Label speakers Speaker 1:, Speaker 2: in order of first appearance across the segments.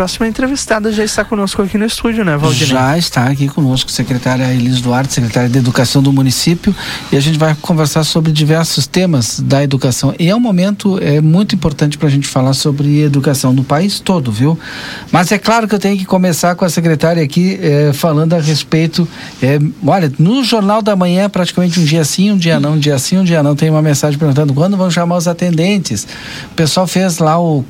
Speaker 1: próxima entrevistada já está conosco aqui no estúdio, né, Valdir?
Speaker 2: Já está aqui conosco, secretária Elis Duarte, secretária de Educação do município, e a gente vai conversar sobre diversos temas da educação. E é um momento é muito importante para a gente falar sobre educação no país todo, viu? Mas é claro que eu tenho que começar com a secretária aqui é, falando a respeito. É, olha, no Jornal da Manhã, praticamente um dia sim, um dia não, um dia sim, um dia não, tem uma mensagem perguntando quando vão chamar os atendentes. O pessoal fez lá o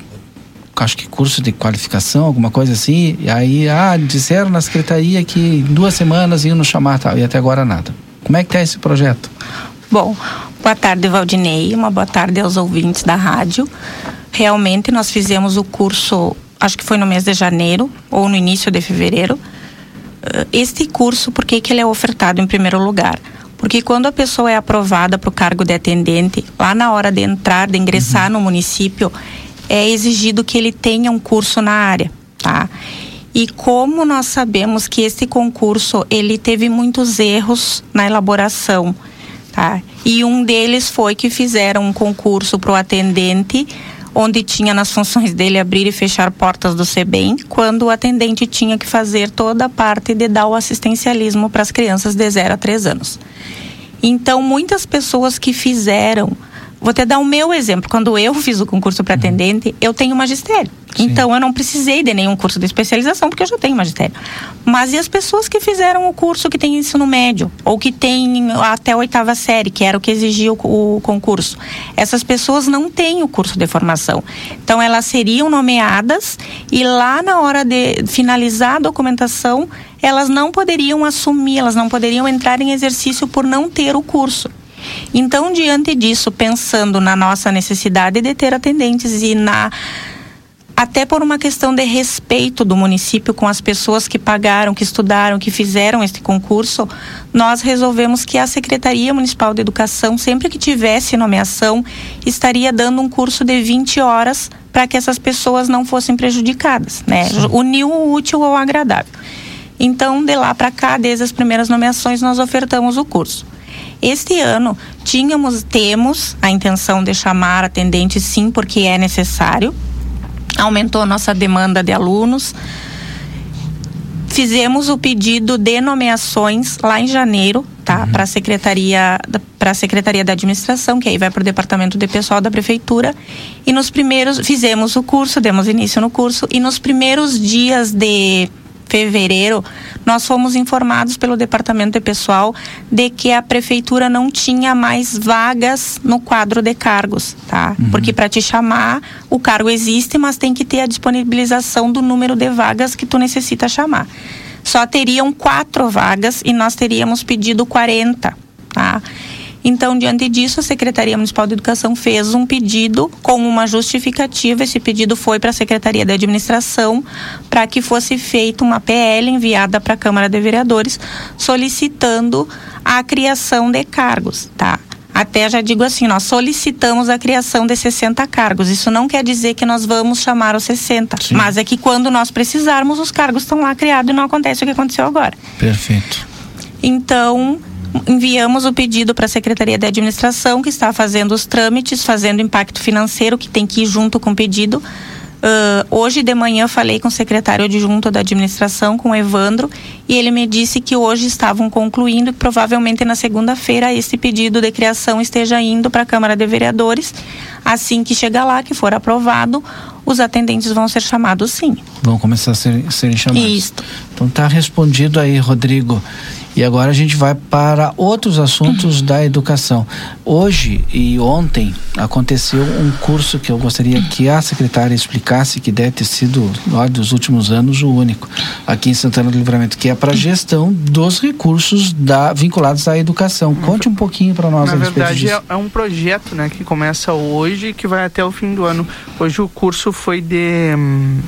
Speaker 2: acho que curso de qualificação, alguma coisa assim. E aí, ah, disseram na secretaria que em duas semanas iam nos chamar tal, e até agora nada. Como é que está esse projeto?
Speaker 3: Bom, boa tarde, Valdinei. Uma boa tarde aos ouvintes da rádio. Realmente, nós fizemos o curso, acho que foi no mês de janeiro ou no início de fevereiro. Eh, este curso, por que, que ele é ofertado em primeiro lugar? Porque quando a pessoa é aprovada para o cargo de atendente, lá na hora de entrar, de ingressar uhum. no município, é exigido que ele tenha um curso na área, tá? E como nós sabemos que esse concurso ele teve muitos erros na elaboração, tá? E um deles foi que fizeram um concurso para o atendente, onde tinha nas funções dele abrir e fechar portas do SEBEM, quando o atendente tinha que fazer toda a parte de dar o assistencialismo para as crianças de 0 a 3 anos. Então, muitas pessoas que fizeram Vou te dar o meu exemplo. Quando eu fiz o concurso para atendente, eu tenho magistério. Sim. Então eu não precisei de nenhum curso de especialização porque eu já tenho magistério. Mas e as pessoas que fizeram o curso que tem ensino médio ou que tem até a oitava série, que era o que exigia o, o concurso? Essas pessoas não têm o curso de formação. Então elas seriam nomeadas e lá na hora de finalizar a documentação, elas não poderiam assumir, elas não poderiam entrar em exercício por não ter o curso. Então, diante disso, pensando na nossa necessidade de ter atendentes e na até por uma questão de respeito do município com as pessoas que pagaram, que estudaram, que fizeram este concurso, nós resolvemos que a Secretaria Municipal de Educação, sempre que tivesse nomeação, estaria dando um curso de 20 horas para que essas pessoas não fossem prejudicadas, né? Unir o útil ao agradável. Então, de lá para cá, desde as primeiras nomeações, nós ofertamos o curso. Este ano tínhamos, temos a intenção de chamar atendentes sim, porque é necessário. Aumentou nossa demanda de alunos. Fizemos o pedido de nomeações lá em janeiro, tá? Uhum. Para a secretaria para a secretaria da administração, que aí vai para o departamento de pessoal da prefeitura. E nos primeiros fizemos o curso, demos início no curso e nos primeiros dias de fevereiro, nós fomos informados pelo departamento de pessoal de que a prefeitura não tinha mais vagas no quadro de cargos, tá? Uhum. Porque para te chamar, o cargo existe, mas tem que ter a disponibilização do número de vagas que tu necessita chamar. Só teriam quatro vagas e nós teríamos pedido 40, tá? Então, diante disso, a Secretaria Municipal de Educação fez um pedido com uma justificativa. Esse pedido foi para a Secretaria de Administração para que fosse feita uma PL enviada para a Câmara de Vereadores solicitando a criação de cargos, tá? Até já digo assim, nós solicitamos a criação de 60 cargos. Isso não quer dizer que nós vamos chamar os 60, Sim. mas é que quando nós precisarmos, os cargos estão lá criados e não acontece o que aconteceu agora.
Speaker 2: Perfeito.
Speaker 3: Então, enviamos o pedido para a Secretaria de Administração, que está fazendo os trâmites, fazendo impacto financeiro, que tem que ir junto com o pedido. Uh, hoje de manhã falei com o secretário adjunto da administração, com o Evandro, e ele me disse que hoje estavam concluindo e provavelmente na segunda-feira esse pedido de criação esteja indo para a Câmara de Vereadores. Assim que chegar lá, que for aprovado, os atendentes vão ser chamados sim.
Speaker 2: Vão começar a ser, serem chamados.
Speaker 3: Isso.
Speaker 2: Então tá respondido aí, Rodrigo. E agora a gente vai para outros assuntos uhum. da educação. Hoje e ontem aconteceu um curso que eu gostaria que a secretária explicasse, que deve ter sido, ó, dos últimos anos, o único, aqui em Santana do Livramento, que é para gestão dos recursos da, vinculados à educação. Conte um pouquinho para nós
Speaker 1: Na a verdade, disso. É, é um projeto né, que começa hoje e que vai até o fim do ano. Hoje o curso foi de. Hum,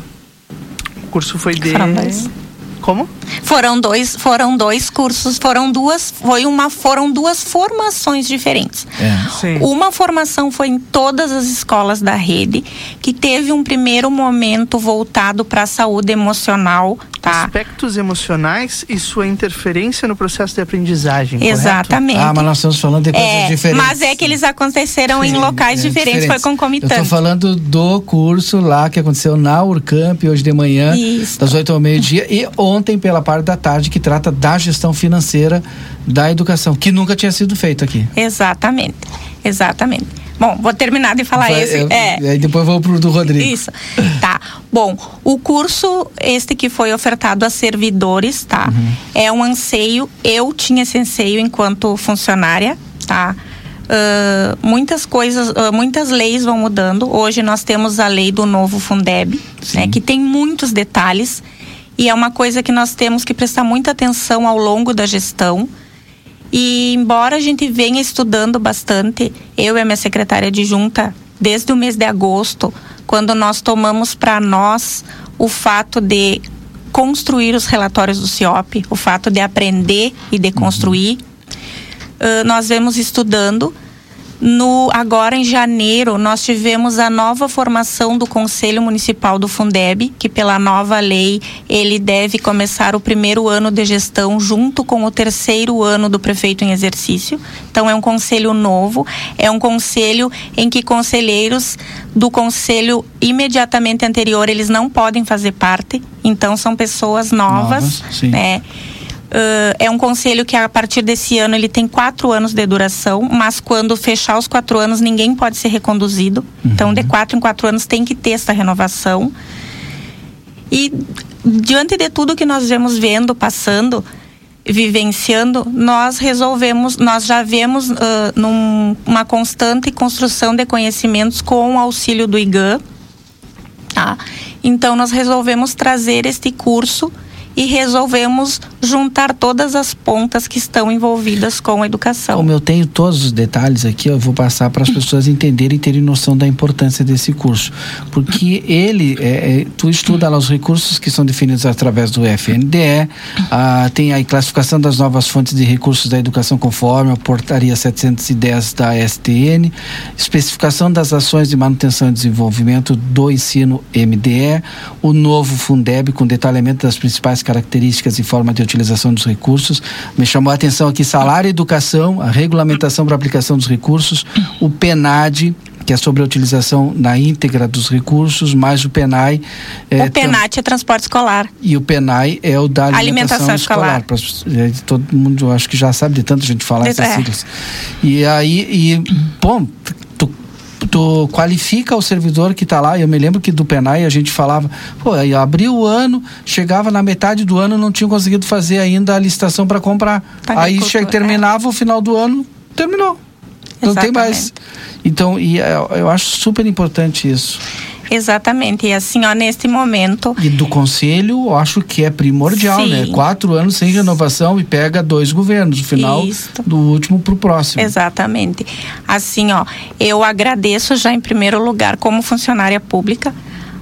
Speaker 1: o curso foi de. Como?
Speaker 3: Foram dois, foram dois cursos, foram duas, foi uma, foram duas formações diferentes.
Speaker 2: É.
Speaker 3: Uma formação foi em todas as escolas da rede, que teve um primeiro momento voltado para a saúde emocional, tá?
Speaker 1: aspectos emocionais e sua interferência no processo de aprendizagem.
Speaker 3: Exatamente.
Speaker 2: Correto? Ah, mas nós estamos falando de coisas é, diferentes.
Speaker 3: Mas é que eles aconteceram Sim, em locais é, diferentes, diferentes, foi concomitante.
Speaker 2: Eu estou falando do curso lá que aconteceu na Urcamp hoje de manhã, Isso. das 8 ao meio-dia, e ontem pela parte da tarde, que trata da gestão financeira da educação, que nunca tinha sido feito aqui.
Speaker 3: Exatamente. Exatamente. Bom, vou terminar de falar Vai, esse. Eu, é.
Speaker 2: E aí depois vou pro do Rodrigo.
Speaker 3: Isso. Tá. Bom, o curso este que foi ofertado a servidores, tá? Uhum. É um anseio. Eu tinha esse anseio enquanto funcionária, tá? Uh, muitas coisas, uh, muitas leis vão mudando. Hoje nós temos a lei do novo Fundeb, né, que tem muitos detalhes e é uma coisa que nós temos que prestar muita atenção ao longo da gestão. E embora a gente venha estudando bastante, eu e a minha secretária de junta, desde o mês de agosto, quando nós tomamos para nós o fato de construir os relatórios do CIOP, o fato de aprender e de construir, uhum. uh, nós vemos estudando no, agora em janeiro, nós tivemos a nova formação do Conselho Municipal do Fundeb, que pela nova lei ele deve começar o primeiro ano de gestão junto com o terceiro ano do prefeito em exercício. Então é um conselho novo, é um conselho em que conselheiros do conselho imediatamente anterior eles não podem fazer parte. Então são pessoas novas, novas né? Uh, é um conselho que a partir desse ano ele tem quatro anos de duração, mas quando fechar os quatro anos ninguém pode ser reconduzido. Uhum. Então, de quatro em quatro anos tem que ter essa renovação. E diante de tudo que nós vemos vendo, passando, vivenciando, nós resolvemos, nós já vemos uh, numa constante construção de conhecimentos com o auxílio do IGAN. Tá? Então, nós resolvemos trazer este curso e resolvemos juntar todas as pontas que estão envolvidas com a educação.
Speaker 2: Como eu tenho todos os detalhes aqui, eu vou passar para as pessoas entenderem e terem noção da importância desse curso. Porque ele, é, é, tu estuda lá os recursos que são definidos através do FNDE, ah, tem a classificação das novas fontes de recursos da educação conforme a portaria 710 da STN, especificação das ações de manutenção e desenvolvimento do ensino MDE, o novo Fundeb com detalhamento das principais características e forma de utilização dos recursos. Me chamou a atenção aqui salário e educação, a regulamentação para aplicação dos recursos, o PENAD, que é sobre a utilização na íntegra dos recursos, mais o PENAI.
Speaker 3: É, o PENAT é transporte escolar.
Speaker 2: E o PENAI é o da alimentação, alimentação escolar. escolar. É, todo mundo acho que já sabe de tanta gente falar essas é. siglas. E aí, e, bom, tu qualifica o servidor que está lá. Eu me lembro que do Penai a gente falava, pô, aí abriu o ano, chegava na metade do ano, não tinha conseguido fazer ainda a licitação para comprar. aí che- é. terminava é. o final do ano, terminou. Não tem mais. Então, e é, eu acho super importante isso.
Speaker 3: Exatamente. E assim, ó, neste momento.
Speaker 2: E do conselho, eu acho que é primordial, né? Sim. né? Quatro anos sem renovação e pega dois governos, o final Isto. do último para o próximo.
Speaker 3: Exatamente. Assim, ó, eu agradeço já em primeiro lugar, como funcionária pública,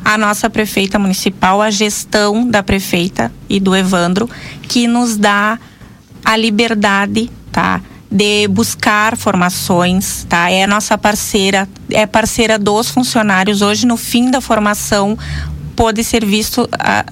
Speaker 3: a nossa prefeita municipal, a gestão da prefeita e do Evandro, que nos dá a liberdade, tá? De buscar formações, tá? É nossa parceira, é parceira dos funcionários. Hoje, no fim da formação, pode ser visto ah,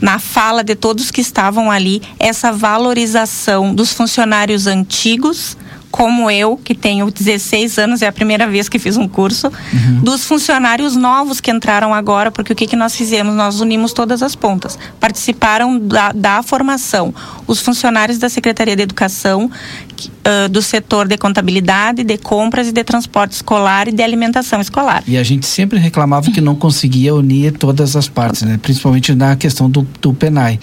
Speaker 3: na fala de todos que estavam ali essa valorização dos funcionários antigos como eu, que tenho 16 anos, é a primeira vez que fiz um curso, uhum. dos funcionários novos que entraram agora, porque o que, que nós fizemos? Nós unimos todas as pontas. Participaram da, da formação os funcionários da Secretaria de Educação, uh, do setor de contabilidade, de compras e de transporte escolar e de alimentação escolar.
Speaker 2: E a gente sempre reclamava que não conseguia unir todas as partes, né? principalmente na questão do, do PENAI.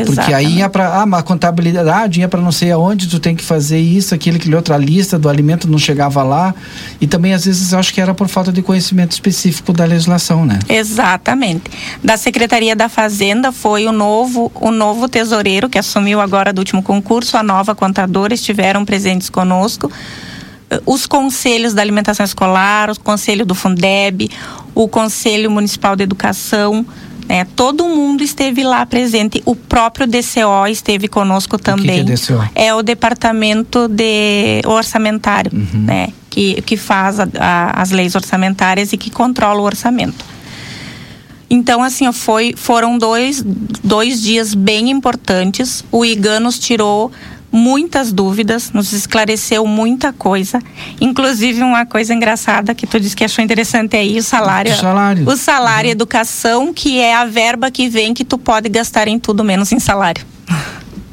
Speaker 2: Exatamente. Porque aí ia para ah, uma contabilidade, ia para não sei aonde, tu tem que fazer isso, aquilo, aquele outra lista do alimento não chegava lá. E também às vezes acho que era por falta de conhecimento específico da legislação, né?
Speaker 3: Exatamente. Da Secretaria da Fazenda foi o novo, o novo tesoureiro que assumiu agora do último concurso, a nova contadora estiveram presentes conosco os conselhos da alimentação escolar, o conselho do Fundeb, o conselho municipal de educação, né? Todo mundo esteve lá presente. O próprio DCO esteve conosco também.
Speaker 2: O que, que é, DCO?
Speaker 3: é o departamento de orçamentário, uhum. né? Que, que faz a, a, as leis orçamentárias e que controla o orçamento. Então, assim, foi, foram dois, dois dias bem importantes. O IGAN nos tirou muitas dúvidas, nos esclareceu muita coisa. Inclusive, uma coisa engraçada que tu disse que achou interessante aí, o salário.
Speaker 2: O salário.
Speaker 3: O salário, uhum. educação, que é a verba que vem que tu pode gastar em tudo menos em salário.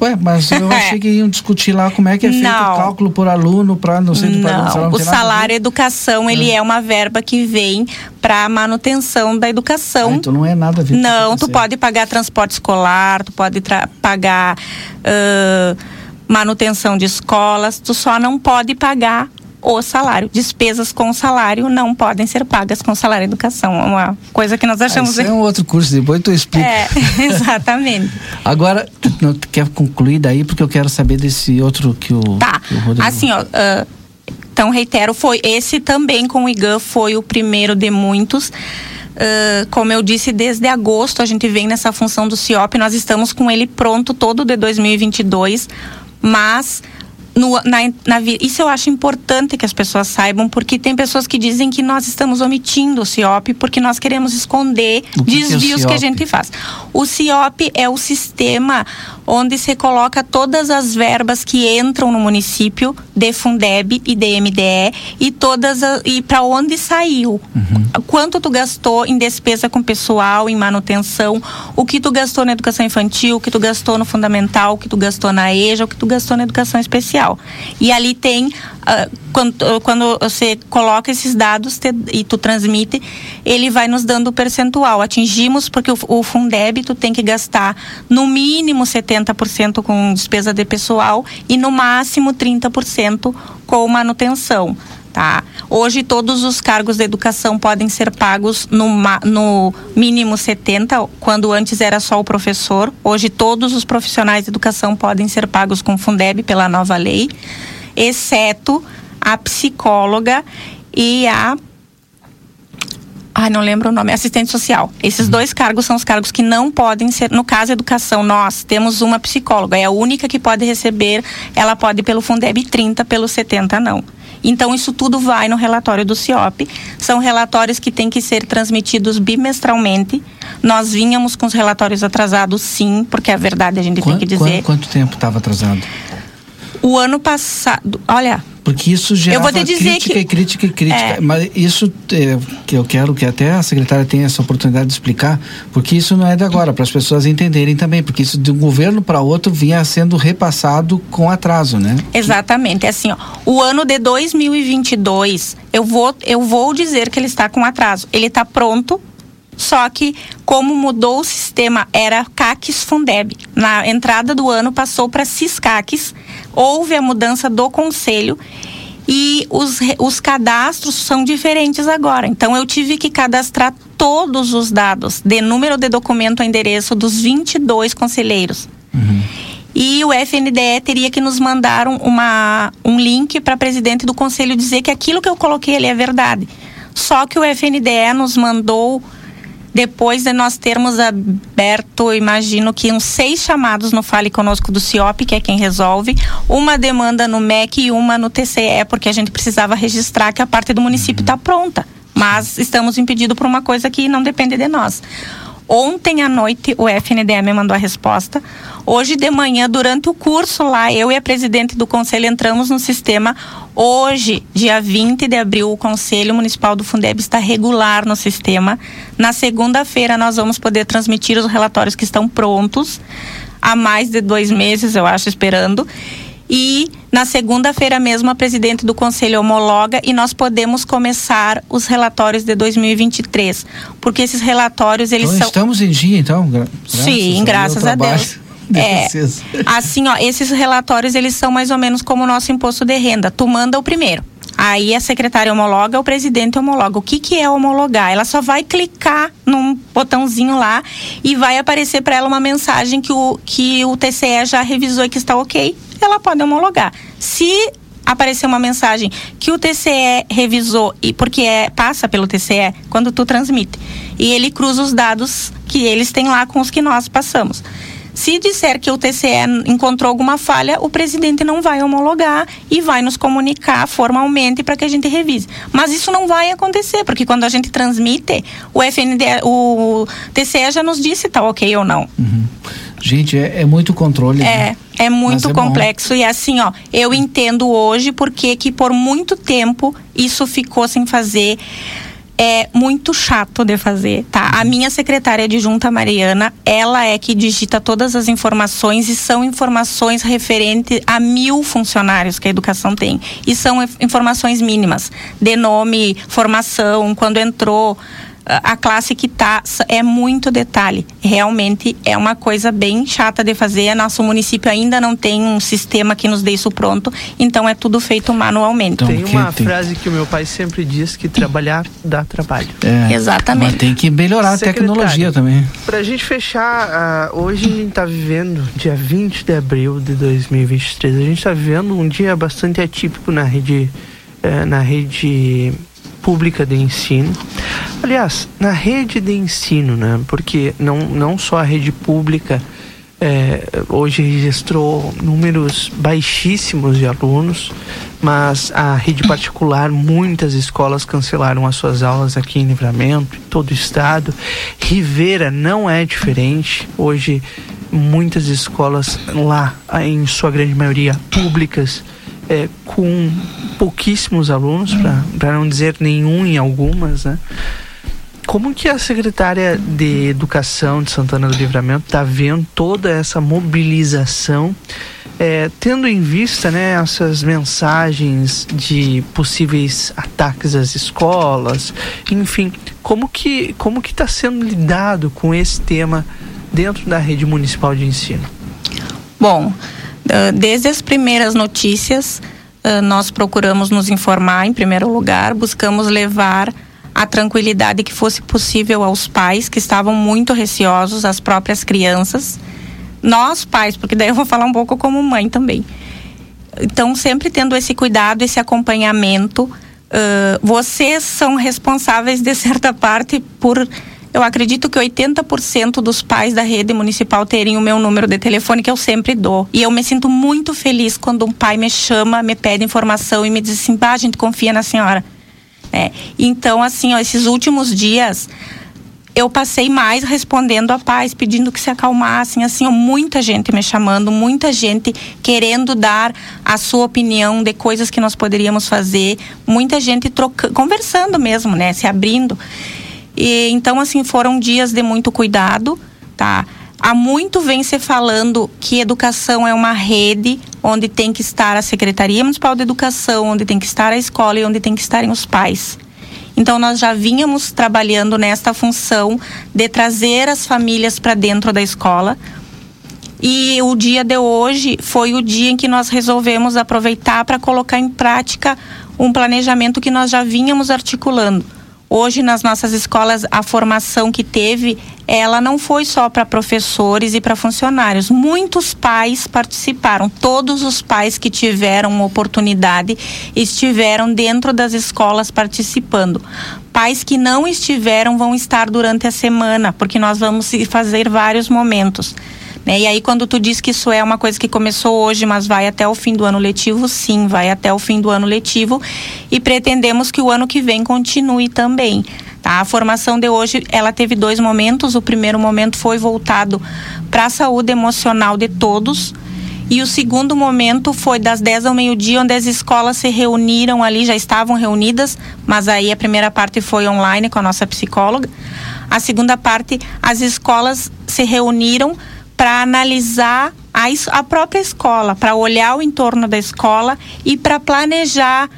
Speaker 2: Ué, mas eu é. achei que iam discutir lá como é que é feito não. o cálculo por aluno para não sei do
Speaker 3: não. não o salário educação ele é. é uma verba que vem para manutenção da educação. Ah,
Speaker 2: então não é nada a ver.
Speaker 3: Não, tu pode pagar transporte escolar, tu pode pagar uh, manutenção de escolas, tu só não pode pagar o salário. Despesas com salário não podem ser pagas com salário educação. É uma coisa que nós ah, achamos.
Speaker 2: Ah, é um outro curso, depois tu explica.
Speaker 3: É, exatamente.
Speaker 2: Agora, tu, tu, quer concluir daí, porque eu quero saber desse outro que o.
Speaker 3: Tá.
Speaker 2: Que
Speaker 3: o Rodrigo... Assim, ó. Uh, então, reitero, foi esse também com o IGAN foi o primeiro de muitos. Uh, como eu disse, desde agosto a gente vem nessa função do CIOP, nós estamos com ele pronto todo de 2022, mas no, na, na, isso eu acho importante que as pessoas saibam, porque tem pessoas que dizem que nós estamos omitindo o CIOP porque nós queremos esconder que desvios que, é que, a gente faz. O CIOP é o sistema onde se coloca todas as verbas que entram no município de Fundeb e de MDE e todas a, e para onde saiu. Uhum. Quanto tu gastou em despesa com pessoal, em manutenção, o que tu gastou na educação infantil, o que tu gastou no fundamental, o que tu gastou na EJA, o que tu gastou na educação especial. E ali tem uh, quando, quando você coloca esses dados te, e tu transmite, ele vai nos dando o percentual. Atingimos porque o, o Fundeb tu tem que gastar no mínimo 70 70% com despesa de pessoal e no máximo 30% com manutenção. Tá? Hoje todos os cargos de educação podem ser pagos no, no mínimo 70, quando antes era só o professor. Hoje todos os profissionais de educação podem ser pagos com Fundeb pela nova lei, exceto a psicóloga e a Ai, não lembro o nome, assistente social. Esses uhum. dois cargos são os cargos que não podem ser, no caso educação, nós temos uma psicóloga, é a única que pode receber, ela pode pelo Fundeb 30, pelo 70 não. Então isso tudo vai no relatório do CIOP. São relatórios que têm que ser transmitidos bimestralmente. Nós vínhamos com os relatórios atrasados, sim, porque é verdade a gente tem que dizer.
Speaker 2: Quanto, quanto tempo estava atrasado?
Speaker 3: O ano passado, olha,
Speaker 2: porque isso
Speaker 3: dizer
Speaker 2: crítica
Speaker 3: que...
Speaker 2: e crítica e crítica. É. Mas isso é, que eu quero que até a secretária tenha essa oportunidade de explicar, porque isso não é de agora, para as pessoas entenderem também, porque isso de um governo para outro vinha sendo repassado com atraso, né?
Speaker 3: Exatamente. É assim, ó, o ano de 2022, eu vou, eu vou dizer que ele está com atraso. Ele está pronto, só que, como mudou o sistema, era CACs Fundeb. Na entrada do ano passou para CISCACs. Houve a mudança do conselho e os, os cadastros são diferentes agora. Então, eu tive que cadastrar todos os dados de número de documento endereço dos 22 conselheiros. Uhum. E o FNDE teria que nos mandar um, uma, um link para presidente do conselho dizer que aquilo que eu coloquei ali é verdade. Só que o FNDE nos mandou depois de nós termos aberto, imagino que uns seis chamados no Fale Conosco do CIOP, que é quem resolve, uma demanda no MEC e uma no TCE, porque a gente precisava registrar que a parte do município está pronta. Mas estamos impedidos por uma coisa que não depende de nós. Ontem à noite o FNDE me mandou a resposta. Hoje de manhã, durante o curso lá, eu e a presidente do conselho entramos no sistema. Hoje, dia 20 de abril, o Conselho Municipal do Fundeb está regular no sistema. Na segunda-feira, nós vamos poder transmitir os relatórios que estão prontos. Há mais de dois meses, eu acho, esperando. E na segunda-feira mesmo a presidente do conselho homologa e nós podemos começar os relatórios de 2023, porque esses relatórios eles
Speaker 2: então,
Speaker 3: são
Speaker 2: Estamos em dia então, gra
Speaker 3: Sim, graças a Deus. É, assim, ó, esses relatórios eles são mais ou menos como o nosso imposto de renda. Tu manda o primeiro. Aí a secretária homologa, o presidente homologa. O que, que é homologar? Ela só vai clicar num botãozinho lá e vai aparecer para ela uma mensagem que o, que o TCE já revisou e que está ok ela pode homologar. Se aparecer uma mensagem que o TCE revisou e porque é passa pelo TCE quando tu transmite e ele cruza os dados que eles têm lá com os que nós passamos. Se disser que o TCE encontrou alguma falha, o presidente não vai homologar e vai nos comunicar formalmente para que a gente revise. Mas isso não vai acontecer, porque quando a gente transmite, o FND, o TCE já nos disse se tá ok ou não.
Speaker 2: Uhum. Gente, é, é, muito controle.
Speaker 3: É, né? é muito é complexo. Bom. E assim, ó, eu entendo hoje porque que por muito tempo isso ficou sem fazer é muito chato de fazer, tá? A minha secretária de junta Mariana, ela é que digita todas as informações e são informações referentes a mil funcionários que a educação tem. E são informações mínimas, de nome, formação, quando entrou, a classe que tá é muito detalhe. Realmente é uma coisa bem chata de fazer. Nosso município ainda não tem um sistema que nos dê isso pronto, então é tudo feito manualmente. Então,
Speaker 1: tem uma tem... frase que o meu pai sempre diz que trabalhar dá trabalho.
Speaker 3: É, Exatamente. Mas
Speaker 2: tem que melhorar a tecnologia também.
Speaker 1: Para a gente fechar, uh, hoje a gente está vivendo dia 20 de abril de 2023. A gente está vivendo um dia bastante atípico na rede uh, na rede pública de ensino. Aliás, na rede de ensino, né? Porque não, não só a rede pública é, hoje registrou números baixíssimos de alunos, mas a rede particular, muitas escolas cancelaram as suas aulas aqui em Livramento, em todo o estado. Rivera não é diferente. Hoje, muitas escolas lá, em sua grande maioria públicas, é, com pouquíssimos alunos, para não dizer nenhum em algumas, né? Como que a secretária de Educação de Santana do Livramento está vendo toda essa mobilização, é, tendo em vista né, essas mensagens de possíveis ataques às escolas, enfim, como que como que está sendo lidado com esse tema dentro da rede municipal de ensino?
Speaker 3: Bom, desde as primeiras notícias, nós procuramos nos informar em primeiro lugar, buscamos levar a tranquilidade que fosse possível aos pais que estavam muito receosos, às próprias crianças, nós pais, porque daí eu vou falar um pouco como mãe também. Então, sempre tendo esse cuidado, esse acompanhamento, uh, vocês são responsáveis de certa parte por eu acredito que 80% dos pais da rede municipal terem o meu número de telefone que eu sempre dou. E eu me sinto muito feliz quando um pai me chama, me pede informação e me diz assim: "Bah, a gente confia na senhora". É. Então, assim, ó, esses últimos dias eu passei mais respondendo a pais, pedindo que se acalmassem, assim, ó, muita gente me chamando, muita gente querendo dar a sua opinião de coisas que nós poderíamos fazer, muita gente trocando, conversando mesmo, né, se abrindo. E, então, assim, foram dias de muito cuidado, tá? Há muito vem se falando que educação é uma rede onde tem que estar a Secretaria Municipal de Educação, onde tem que estar a escola e onde tem que estarem os pais. Então, nós já vínhamos trabalhando nesta função de trazer as famílias para dentro da escola. E o dia de hoje foi o dia em que nós resolvemos aproveitar para colocar em prática um planejamento que nós já vínhamos articulando Hoje, nas nossas escolas, a formação que teve, ela não foi só para professores e para funcionários. Muitos pais participaram. Todos os pais que tiveram oportunidade estiveram dentro das escolas participando. Pais que não estiveram vão estar durante a semana, porque nós vamos fazer vários momentos. Né? E aí, quando tu diz que isso é uma coisa que começou hoje, mas vai até o fim do ano letivo, sim, vai até o fim do ano letivo. E pretendemos que o ano que vem continue também. Tá? A formação de hoje, ela teve dois momentos. O primeiro momento foi voltado para a saúde emocional de todos. E o segundo momento foi das 10 ao meio-dia, onde as escolas se reuniram ali, já estavam reunidas, mas aí a primeira parte foi online com a nossa psicóloga. A segunda parte, as escolas se reuniram para analisar a, a própria escola, para olhar o entorno da escola e para planejar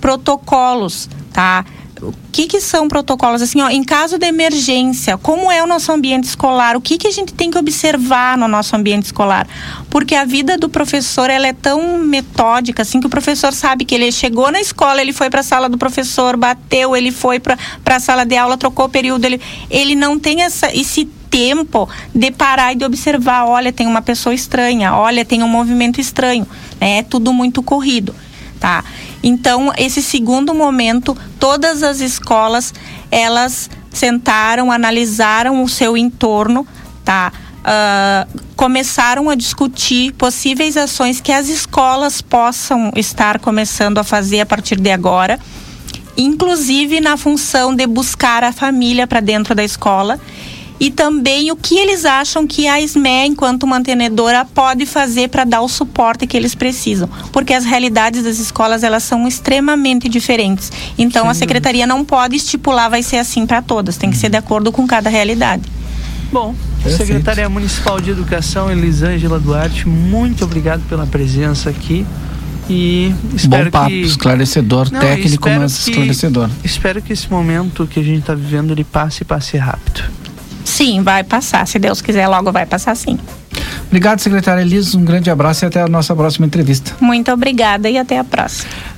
Speaker 3: protocolos, tá? O que, que são protocolos? Assim, ó, em caso de emergência, como é o nosso ambiente escolar? O que, que a gente tem que observar no nosso ambiente escolar? Porque a vida do professor ela é tão metódica, assim, que o professor sabe que ele chegou na escola, ele foi para a sala do professor, bateu, ele foi para a sala de aula, trocou o período, ele, ele não tem essa, esse tempo de parar e de observar, olha, tem uma pessoa estranha, olha, tem um movimento estranho, né? É tudo muito corrido, tá? Então, esse segundo momento, todas as escolas, elas sentaram, analisaram o seu entorno, tá? uh, começaram a discutir possíveis ações que as escolas possam estar começando a fazer a partir de agora, inclusive na função de buscar a família para dentro da escola e também o que eles acham que a SME, enquanto mantenedora, pode fazer para dar o suporte que eles precisam, porque as realidades das escolas elas são extremamente diferentes. Então Sim. a secretaria não pode estipular vai ser assim para todas, tem que ser de acordo com cada realidade.
Speaker 1: Bom, Perfeito. Secretaria Municipal de Educação, Elisângela Duarte, muito obrigado pela presença aqui. E espero
Speaker 2: Bom papo,
Speaker 1: que...
Speaker 2: esclarecedor, Não, técnico, mas que... esclarecedor.
Speaker 1: Espero que esse momento que a gente está vivendo ele passe e passe rápido.
Speaker 3: Sim, vai passar. Se Deus quiser, logo vai passar sim.
Speaker 2: Obrigado, secretária Elis. Um grande abraço e até a nossa próxima entrevista.
Speaker 3: Muito obrigada e até a próxima.